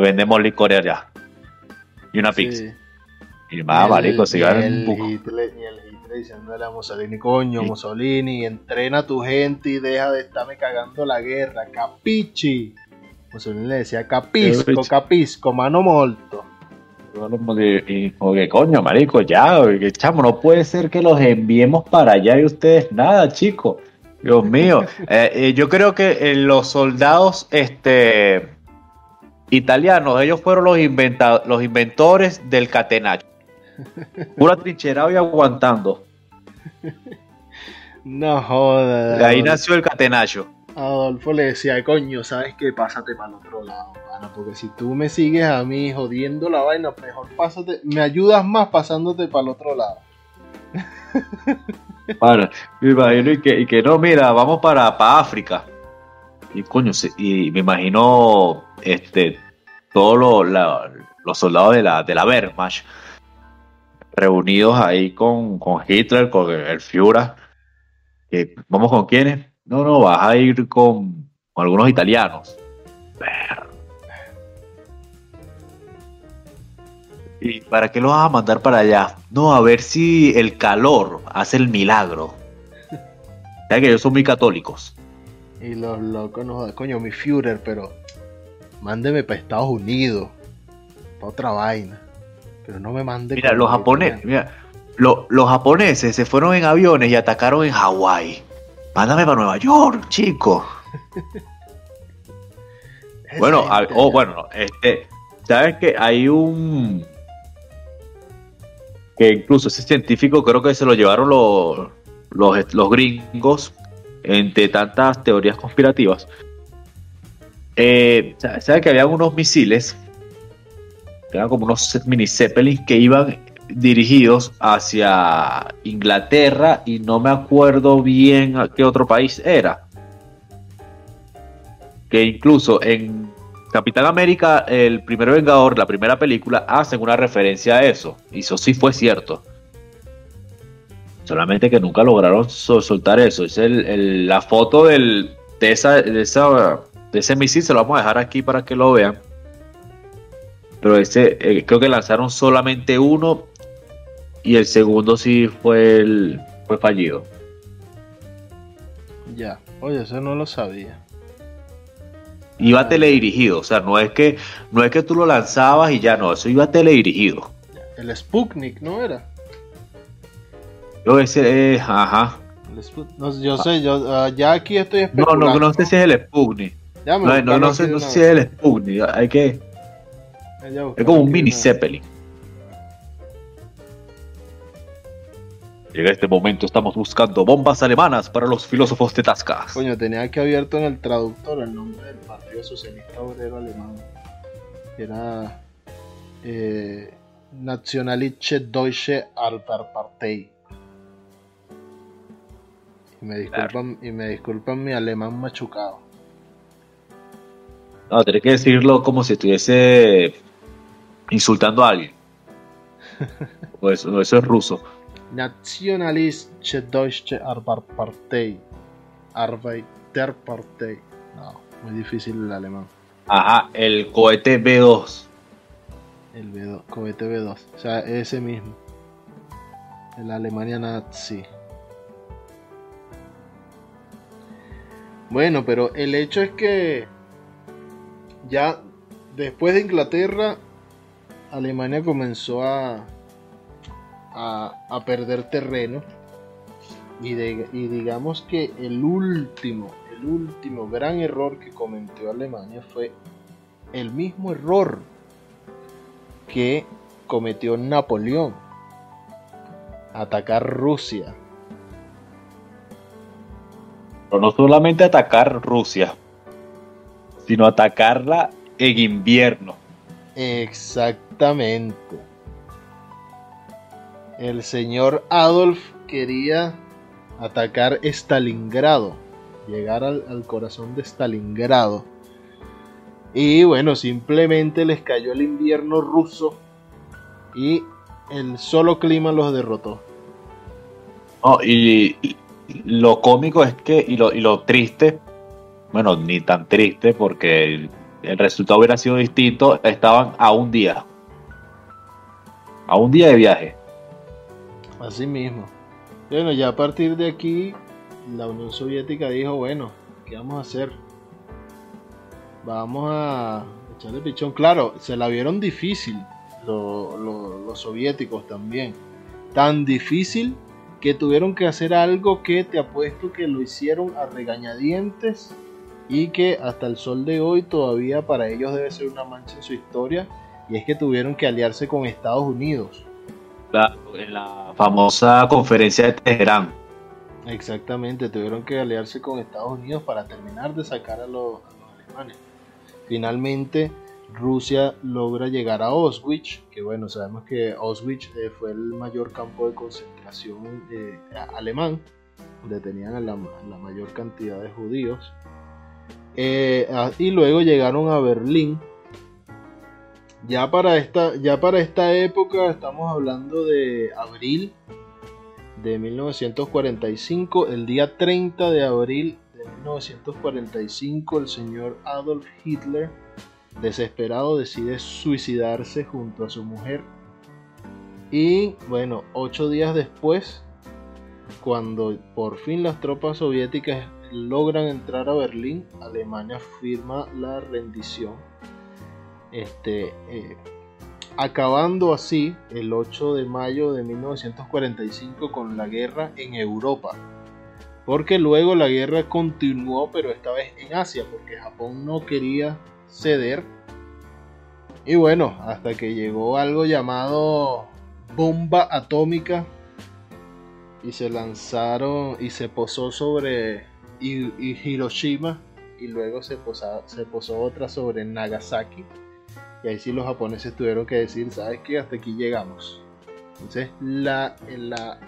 vendemos licor allá. Y una pizza. Y más, marico, si el, diciéndole a Mussolini, coño, Mussolini, entrena a tu gente y deja de estarme cagando la guerra, capichi. Mussolini le decía capisco, capisco, mano molto. Y que coño, marico, ya, que chamo, no puede ser que los enviemos para allá y ustedes nada, chicos. Dios mío. Eh, eh, yo creo que eh, los soldados este, italianos, ellos fueron los, los inventores del catenacho. Pura trincherado y aguantando. No jodas. De ahí nació el catenacho. Adolfo le decía, coño, ¿sabes qué? Pásate para el otro lado, porque si tú me sigues a mí jodiendo la vaina, mejor pásate, me ayudas más pasándote para el otro lado. Bueno, me imagino y que, no, mira, vamos para, África. Y coño, y me imagino este todos los soldados de la, de la Wehrmacht reunidos ahí con, Hitler, con el Führer. ¿Vamos con quiénes? No, no, vas a ir con, algunos italianos. ¿Y para qué lo vas a mandar para allá? No, a ver si el calor hace el milagro. Ya que ellos son muy católicos. Y los locos no coño, mi Führer, pero mándeme para Estados Unidos. Para otra vaina. Pero no me mande. Mira, los japoneses, mira, los japoneses se fueron en aviones y atacaron en Hawái. Mándame para Nueva York, chico. bueno, oh, bueno, este, sabes que hay un que incluso ese científico creo que se lo llevaron los, los, gringos entre tantas teorías conspirativas. Eh, ¿Sabes que había unos misiles eran como unos mini zeppelins que iban dirigidos hacia Inglaterra y no me acuerdo bien a qué otro país era. Que incluso en Capitán América, el primer Vengador, la primera película, hacen una referencia a eso. Y eso sí fue cierto. Solamente que nunca lograron soltar eso. Es la foto del, de, esa, de, esa, de ese misil, se lo vamos a dejar aquí para que lo vean pero ese eh, creo que lanzaron solamente uno y el segundo sí fue el fue fallido. Ya, oye, eso no lo sabía. Iba Ah. teledirigido, o sea, no es que no es que tú lo lanzabas y ya no, eso iba teledirigido. El Sputnik, ¿no era? Yo ese, eh, ajá. No, yo sé, yo ah, ya aquí estoy No, especulando. no, no sé si es el Sputnik. Ya me No, no, no sé, no sé si es el Sputnik. Hay que, es como un mini. Zeppelin. En este momento estamos buscando bombas alemanas para los filósofos de Tascas. Coño, tenía que abierto en el traductor el nombre del Partido Socialista Obrero Alemán. Era eh, Nationalische Deutsche Arbeiterpartei. Y me disculpan, y me disculpan mi alemán machucado. No, tenés que decirlo como si estuviese insultando a alguien. O eso, eso es ruso. Nationalische Deutsche Arbeiterpartei. Arbeiterpartei. No, muy difícil el alemán. Ajá, el cohete B2. El B2, cohete B2. O sea, ese mismo. En la Alemania nazi. Bueno, pero el hecho es que ya después de Inglaterra, Alemania comenzó a, a, a perder terreno. Y, de- y digamos que el último, el último gran error que cometió Alemania fue el mismo error que cometió Napoleón. Atacar Rusia. Pero no solamente atacar Rusia, sino atacarla en invierno. Exactamente. El señor Adolf quería atacar Stalingrado. Llegar al, corazón de Stalingrado. Y bueno, simplemente les cayó el invierno ruso. Y el solo clima los derrotó. No, y, lo cómico es que, y lo, y lo triste, bueno, ni tan triste porque el resultado hubiera sido distinto, estaban a un día. A un día de viaje. Así mismo. Bueno, ya a partir de aquí, la Unión Soviética dijo, bueno, ¿qué vamos a hacer? Vamos a echarle pichón. Claro, se la vieron difícil lo- lo- los soviéticos también. Tan difícil que tuvieron que hacer algo que te apuesto que lo hicieron a regañadientes y que hasta el sol de hoy todavía para ellos debe ser una mancha en su historia. Y es que tuvieron que aliarse con Estados Unidos. La- en la famosa conferencia de Teherán. Exactamente, tuvieron que aliarse con Estados Unidos para terminar de sacar a los, alemanes. Finalmente, Rusia logra llegar a Auschwitz, que bueno, sabemos que Auschwitz eh, fue el mayor campo de concentración eh, alemán, donde tenían a la, mayor cantidad de judíos. Eh, y luego llegaron a Berlín. Ya para, esta, ya para esta época estamos hablando de abril de 1945, el día 30 de abril de 1945, el señor Adolf Hitler, desesperado, decide suicidarse junto a su mujer. Y bueno, ocho días después, cuando por fin las tropas soviéticas logran entrar a Berlín, Alemania firma la rendición. Este, eh, acabando así el 8 de mayo de 1945 con la guerra en Europa. Porque luego la guerra continuó, pero esta vez en Asia, porque Japón no quería ceder. Y bueno, hasta que llegó algo llamado bomba atómica y se lanzaron y se posó sobre Hi- Hi- Hiroshima y luego se, se posó otra sobre Nagasaki. Y ahí sí los japoneses tuvieron que decir, ¿sabes qué? Hasta aquí llegamos. Entonces, la, la,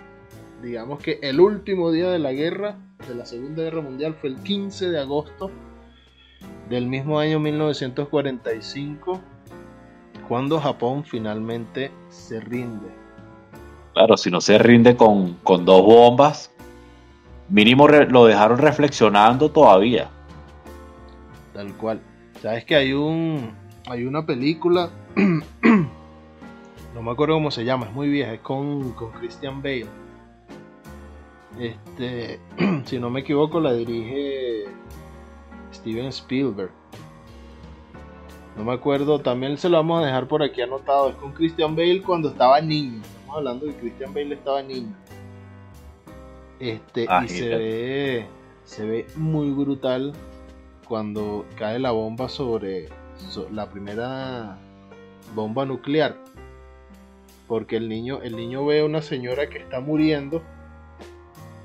digamos que el último día de la guerra, de la Segunda Guerra Mundial, fue el 15 de agosto del mismo año 1945, cuando Japón finalmente se rinde. Claro, si no se rinde con, con dos bombas, mínimo re- lo dejaron reflexionando todavía. Tal cual. Sabes que hay un hay una película no me acuerdo cómo se llama, es muy vieja, es con, con Christian Bale. Este, si no me equivoco, la dirige Steven Spielberg. No me acuerdo, también se lo vamos a dejar por aquí anotado. Es con Christian Bale cuando estaba niño. Estamos hablando de que Christian Bale estaba niño. Este, Ah, y se ve, se ve muy brutal cuando cae la bomba sobre so- la primera bomba nuclear. Porque el niño, el niño ve a una señora que está muriendo.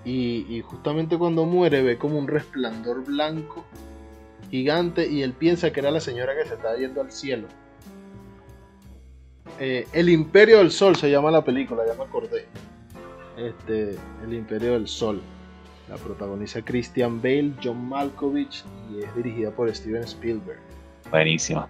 Y, justamente cuando muere ve como un resplandor blanco gigante y él piensa que era la señora que se estaba yendo al cielo. Eh, el Imperio del Sol se llama la película, ya me acordé. Este, El Imperio del Sol. La protagoniza Christian Bale, John Malkovich y es dirigida por Steven Spielberg. Buenísima.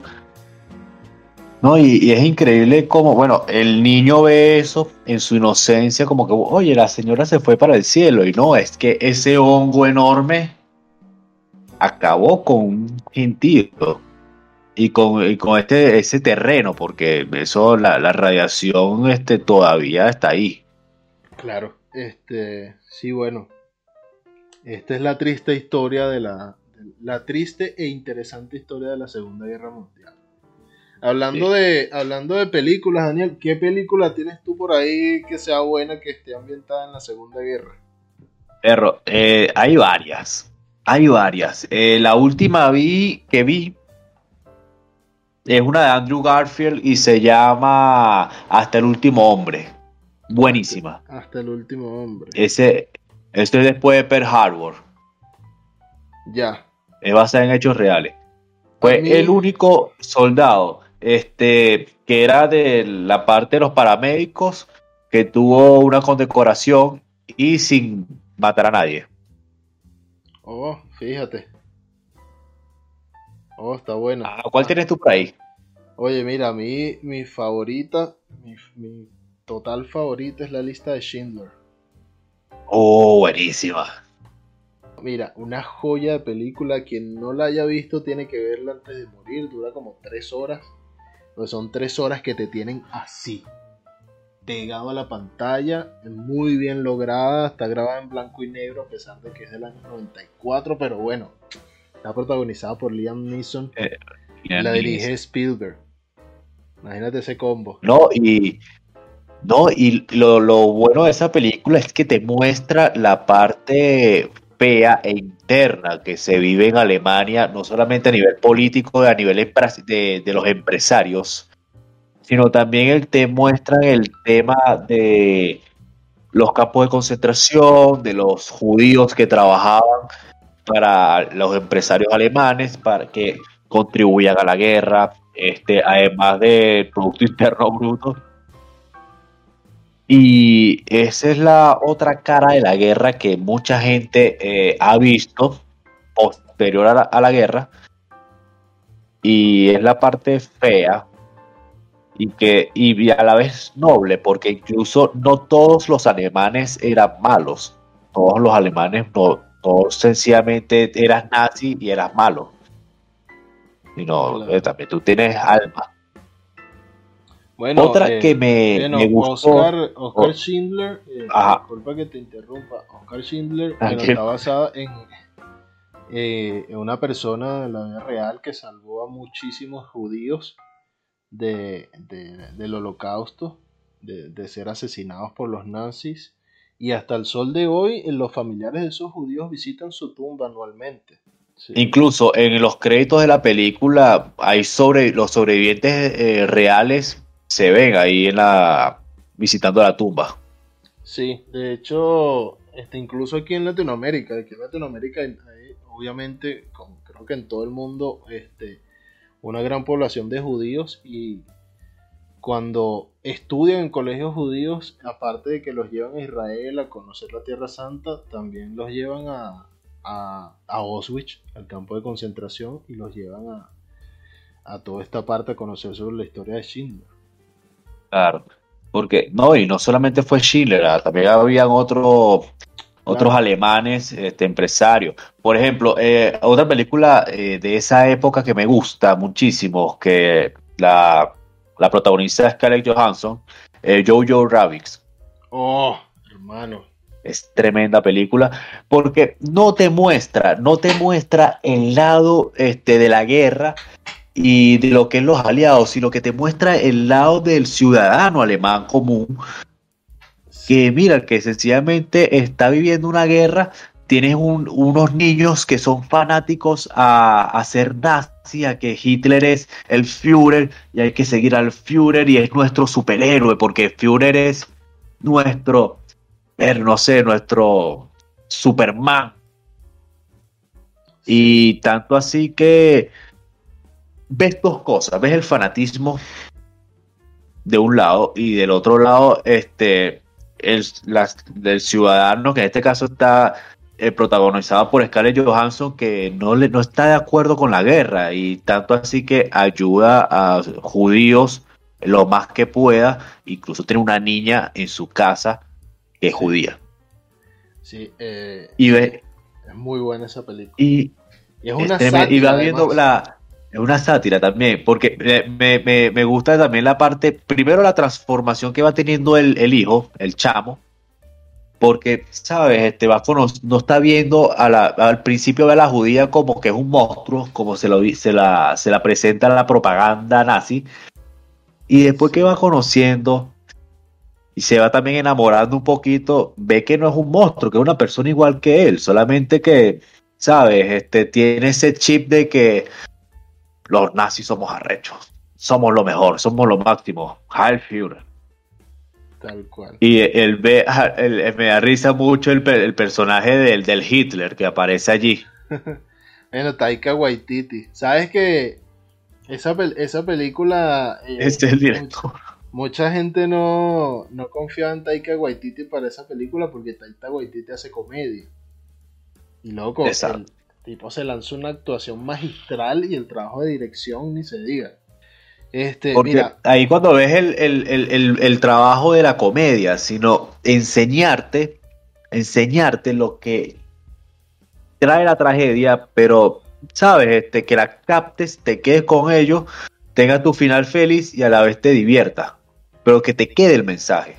No, y, y es increíble como, bueno, el niño ve eso en su inocencia, como que, oye, la señora se fue para el cielo, y no, es que ese hongo enorme acabó con un gentío y con, y con este, ese terreno, porque eso, la, la radiación este, todavía está ahí. Claro, este, sí, bueno. Esta es la triste historia de la, la triste e interesante historia de la Segunda Guerra Mundial. Hablando de, hablando de películas, Daniel, ¿qué película tienes tú por ahí que sea buena que esté ambientada en la Segunda Guerra? Perro, eh, hay varias. Hay varias. Eh, la última vi que vi es una de Andrew Garfield y se llama Hasta el último hombre. Buenísima. Hasta el último hombre. Ese, esto es después de Pearl Harbor. Ya. Es basada en hechos reales. Fue mí- el único soldado este, que era de la parte de los paramédicos que tuvo una condecoración y sin matar a nadie. Oh, fíjate. Oh, está buena. Ah, ¿Cuál tienes tú por ahí? Oye, mira, a mí mi favorita, mi, mi total favorita es la lista de Schindler. Oh, buenísima. Mira, una joya de película. Quien no la haya visto tiene que verla antes de morir. Dura como tres horas. Pues son tres horas que te tienen así. Pegado a la pantalla. Muy bien lograda. Está grabada en blanco y negro a pesar de que es del año 94. Pero bueno. Está protagonizada por Liam Neeson. La dirige Spielberg. Imagínate ese combo. No, y, no, y lo, lo bueno de esa película es que te muestra la parte fea e interna que se vive en Alemania, no solamente a nivel político, a nivel de, de los empresarios, sino también el te muestran el tema de los campos de concentración, de los judíos que trabajaban para los empresarios alemanes, para que contribuyan a la guerra, este, además del Producto Interno Bruto. Y esa es la otra cara de la guerra que mucha gente eh, ha visto posterior a la, a la guerra. Y es la parte fea y que y a la vez noble, porque incluso no todos los alemanes eran malos. Todos los alemanes no, no sencillamente eras nazi y eras malo. Sino Claro. eh, también tú tienes alma. Bueno, Otra eh, que me, Bueno, me gustó. Oscar, Oscar. Schindler, eh, disculpa que te interrumpa, Oscar Schindler bueno, Tranquilo. está basada en, eh, en una persona de la vida real que salvó a muchísimos judíos de, de- del holocausto, de, de ser asesinados por los nazis. Y hasta el sol de hoy, eh, los familiares de esos judíos visitan su tumba anualmente. Sí. Incluso en los créditos de la película hay sobre los sobrevivientes eh, reales se ven ahí en la visitando la tumba. Sí, de hecho, este, incluso aquí en Latinoamérica, aquí en Latinoamérica hay, obviamente, como creo que en todo el mundo, este, una gran población de judíos y cuando estudian en colegios judíos, aparte de que los llevan a Israel a conocer la Tierra Santa, también los llevan a, a, a Auschwitz, al campo de concentración, y los llevan a, a toda esta parte a conocer sobre la historia de Schindler. Claro. Porque no, y no solamente fue Schindler, ah, también habían otros otros Claro. alemanes este, empresarios. Por ejemplo, eh, otra película eh, de esa época que me gusta muchísimo, que la la protagonista Scarlett Johansson, eh, Jojo Rabbit. Oh, hermano. Es tremenda película porque no te muestra, no te muestra el lado este, de la guerra y de lo que es los aliados, sino que te muestra el lado del ciudadano alemán común que mira, que sencillamente está viviendo una guerra, tienes unos niños que son fanáticos a, a ser nazi, a que Hitler es el Führer y hay que seguir al Führer y es nuestro superhéroe, porque Führer es nuestro, no sé, nuestro Superman. Y tanto así que ves dos cosas, ves el fanatismo de un lado y del otro lado, este, el, del ciudadano, que en este caso está eh, protagonizado por Scarlett Johansson, que no, le, no está de acuerdo con la guerra y tanto así que ayuda a judíos lo más que pueda, incluso tiene una niña en su casa que es judía. Sí, eh, y ve, es muy buena esa película. Y, es una y va viendo la, es una sátira también, porque me, gusta también la parte, primero la transformación que va teniendo el, hijo, el chamo, porque, ¿sabes? Este Vasco no, está viendo al principio de la judía como que es un monstruo, como se, lo, se, la, se la presenta la propaganda nazi, y después que va conociendo y se va también enamorando un poquito, ve que no es un monstruo, que es una persona igual que él, solamente que, ¿sabes? Este, tiene ese chip de que los nazis somos arrechos, somos lo mejor, somos lo máximo, Heil Führer. Tal cual. Y él ve, me da risa mucho el, personaje del, del, Hitler que aparece allí. bueno, Taika Waititi. ¿Sabes que esa, esa película... Eh, este es el director. Mucha, gente no, no confiaba en Taika Waititi para esa película porque Taika Waititi hace comedia. Y loco, Exacto tipo se lanzó una actuación magistral y el trabajo de dirección ni se diga. Este, mira, ahí cuando ves el, trabajo de la comedia, sino enseñarte, enseñarte lo que trae la tragedia, pero sabes, este, que la captes, te quedes con ellos, tenga tu final feliz y a la vez te divierta, pero que te quede el mensaje.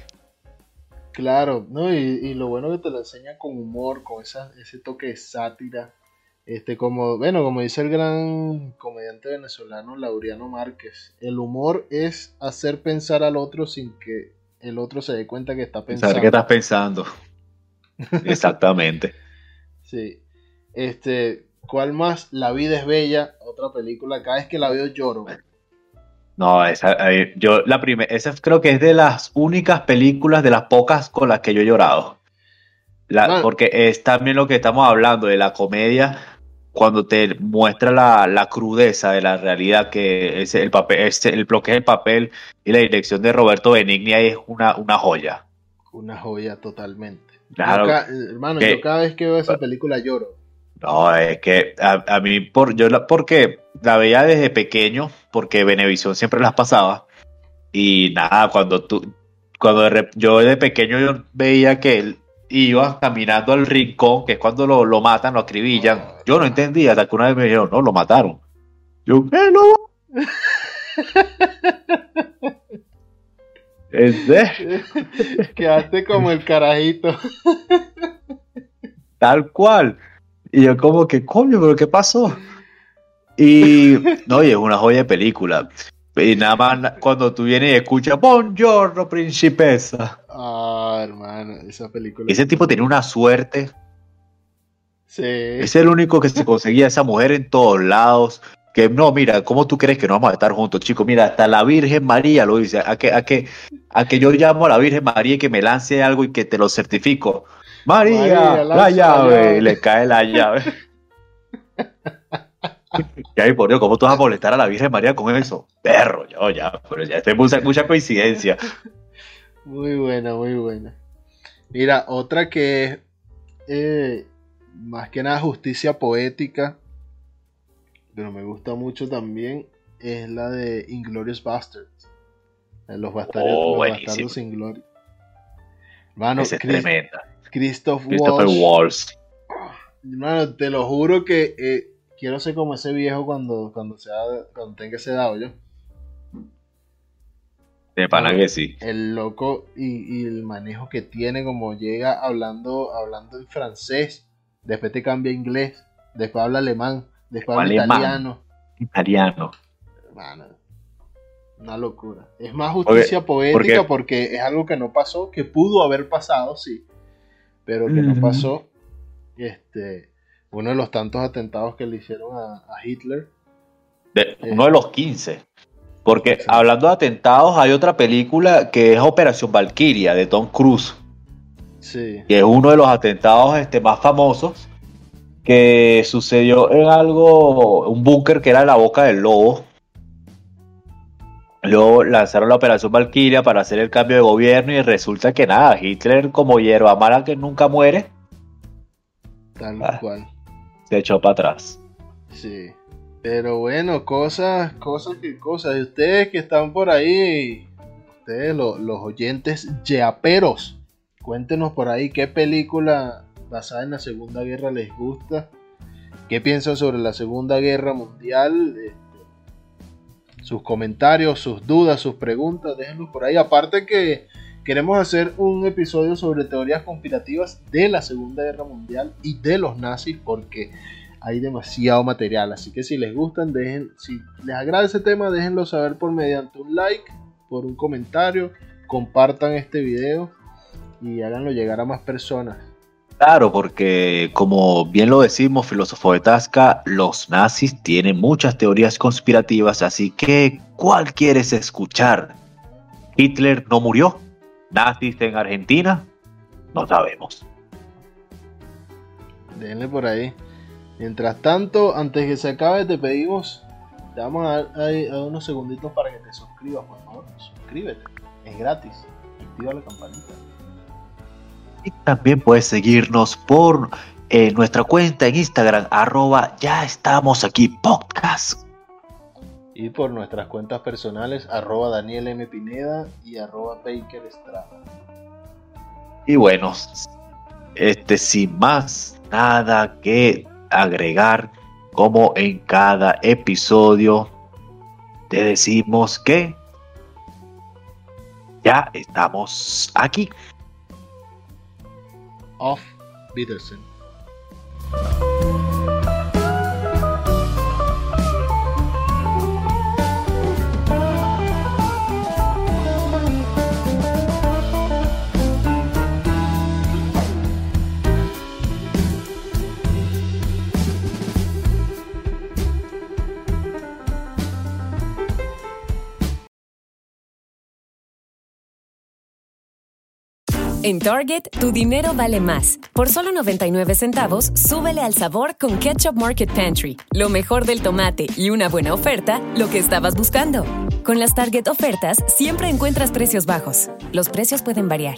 Claro, ¿no? Y, lo bueno que te lo enseña con humor, con esa, ese toque de sátira, este, como, bueno, como dice el gran comediante venezolano Laureano Márquez, el humor es hacer pensar al otro sin que el otro se dé cuenta que está pensando. ¿Qué estás pensando? Exactamente. sí. Este, ¿cuál más? La vida es bella, otra película. Cada vez que la veo lloro. No, esa, eh, yo la primera, esa creo que es de las únicas películas, de las pocas con las que yo he llorado. Porque es también lo que estamos hablando de la comedia, cuando te muestra la, crudeza de la realidad que es el papel, es el bloque del papel y la dirección de Roberto Benigni es una, una joya. Una joya totalmente. hermano, yo cada vez que veo esa película lloro. No, es que a, mí, por, yo la, porque la veía desde pequeño, porque Venevisión siempre las pasaba. Y nada, cuando tú, cuando yo de pequeño yo veía que iba caminando al rincón, que es cuando lo, matan, lo acribillan. Yo no entendía, hasta que una vez me dijeron, no, lo mataron. Yo, ¿qué no? ¿Es Quedaste como el carajito. Tal cual. Y yo como que, coño, pero ¿qué pasó? Y, no, y es una joya de película. Y nada más cuando tú vienes y escuchas, Buongiorno, principesa. Ah, hermano, esa película. Ese tipo tenía una suerte. Sí. Es el único que se conseguía esa mujer en todos lados. Que no, mira, ¿cómo tú crees que no vamos a estar juntos, chicos? Mira, hasta la Virgen María lo dice. A que, a que, a que yo llamo a la Virgen María y que me lance algo y que te lo certifico. María, la llave. Y le cae la llave. Ya, por Dios, ¿cómo tú vas a molestar a la Virgen María con eso? Perro, yo ya, pero ya, esto es mucha, mucha coincidencia. Muy buena, muy buena. Mira, otra que es eh, más que nada justicia poética, pero me gusta mucho también, es la de Inglorious Bastards. Los bastardos, oh, bastardos sin gloria. Mano, es tremenda. Christoph Christopher Waltz. Mano, te lo juro que eh, quiero ser como ese viejo cuando, cuando, sea, cuando tenga ese dado yo. De pana que sí. El loco y, y el manejo que tiene, como llega hablando, hablando en francés, después te cambia a inglés, después habla alemán, después habla Alemán. italiano. Italiano. Mano, una locura. Es más justicia Porque- poética porque- porque es algo que no pasó, que pudo haber pasado, sí, pero que no pasó. Este, uno de los tantos atentados que le hicieron a, a Hitler. De- Eh. uno de los 15. Porque Sí. hablando de atentados, hay otra película que es Operación Valkyria de Tom Cruise, Sí, que es uno de los atentados este, más famosos que sucedió en algo, un búnker que era la boca del lobo. Luego lanzaron la Operación Valkyria para hacer el cambio de gobierno y resulta que nada, Hitler como hierba mala que nunca muere, tal Ah. cual. Se echó para atrás. Sí. Pero bueno, cosas, cosas que cosas. Y ustedes que están por ahí, ustedes lo- los oyentes yaperos, cuéntenos por ahí qué película basada en la Segunda Guerra les gusta. ¿Qué piensan sobre la Segunda Guerra Mundial? Este, sus comentarios, sus dudas, sus preguntas, déjenlos por ahí. Aparte que queremos hacer un episodio sobre teorías conspirativas de la Segunda Guerra Mundial y de los nazis porque hay demasiado material. Así que si les gustan, dejen, si les agrada ese tema, déjenlo saber por mediante un like, por un comentario, compartan este video y háganlo llegar a más personas. Claro, porque como bien lo decimos, filósofo de Tasca, los nazis tienen muchas teorías conspirativas, así que ¿cuál quieres escuchar? ¿Hitler no murió? ¿Nazis en Argentina? No sabemos. Déjenle por ahí. Mientras tanto, antes que se acabe, te pedimos, te vamos a dar ahí- a unos segunditos para que te suscribas, por favor. Suscríbete, es gratis. Activa la campanita. Y también puedes seguirnos por eh, nuestra cuenta en Instagram, arroba ya estamos aquí podcast. Y por nuestras cuentas personales, arroba Daniel M. Pineda y arroba Baker Estrada. Y bueno, este sin más nada que agregar, como en cada episodio, te decimos que ya estamos aquí. Off Peterson. En Target, tu dinero vale más. Por solo 99 centavos, súbele al sabor con Ketchup Market Pantry. Lo mejor del tomate y una buena oferta, lo que estabas buscando. Con las Target ofertas, siempre encuentras precios bajos. Los precios pueden variar.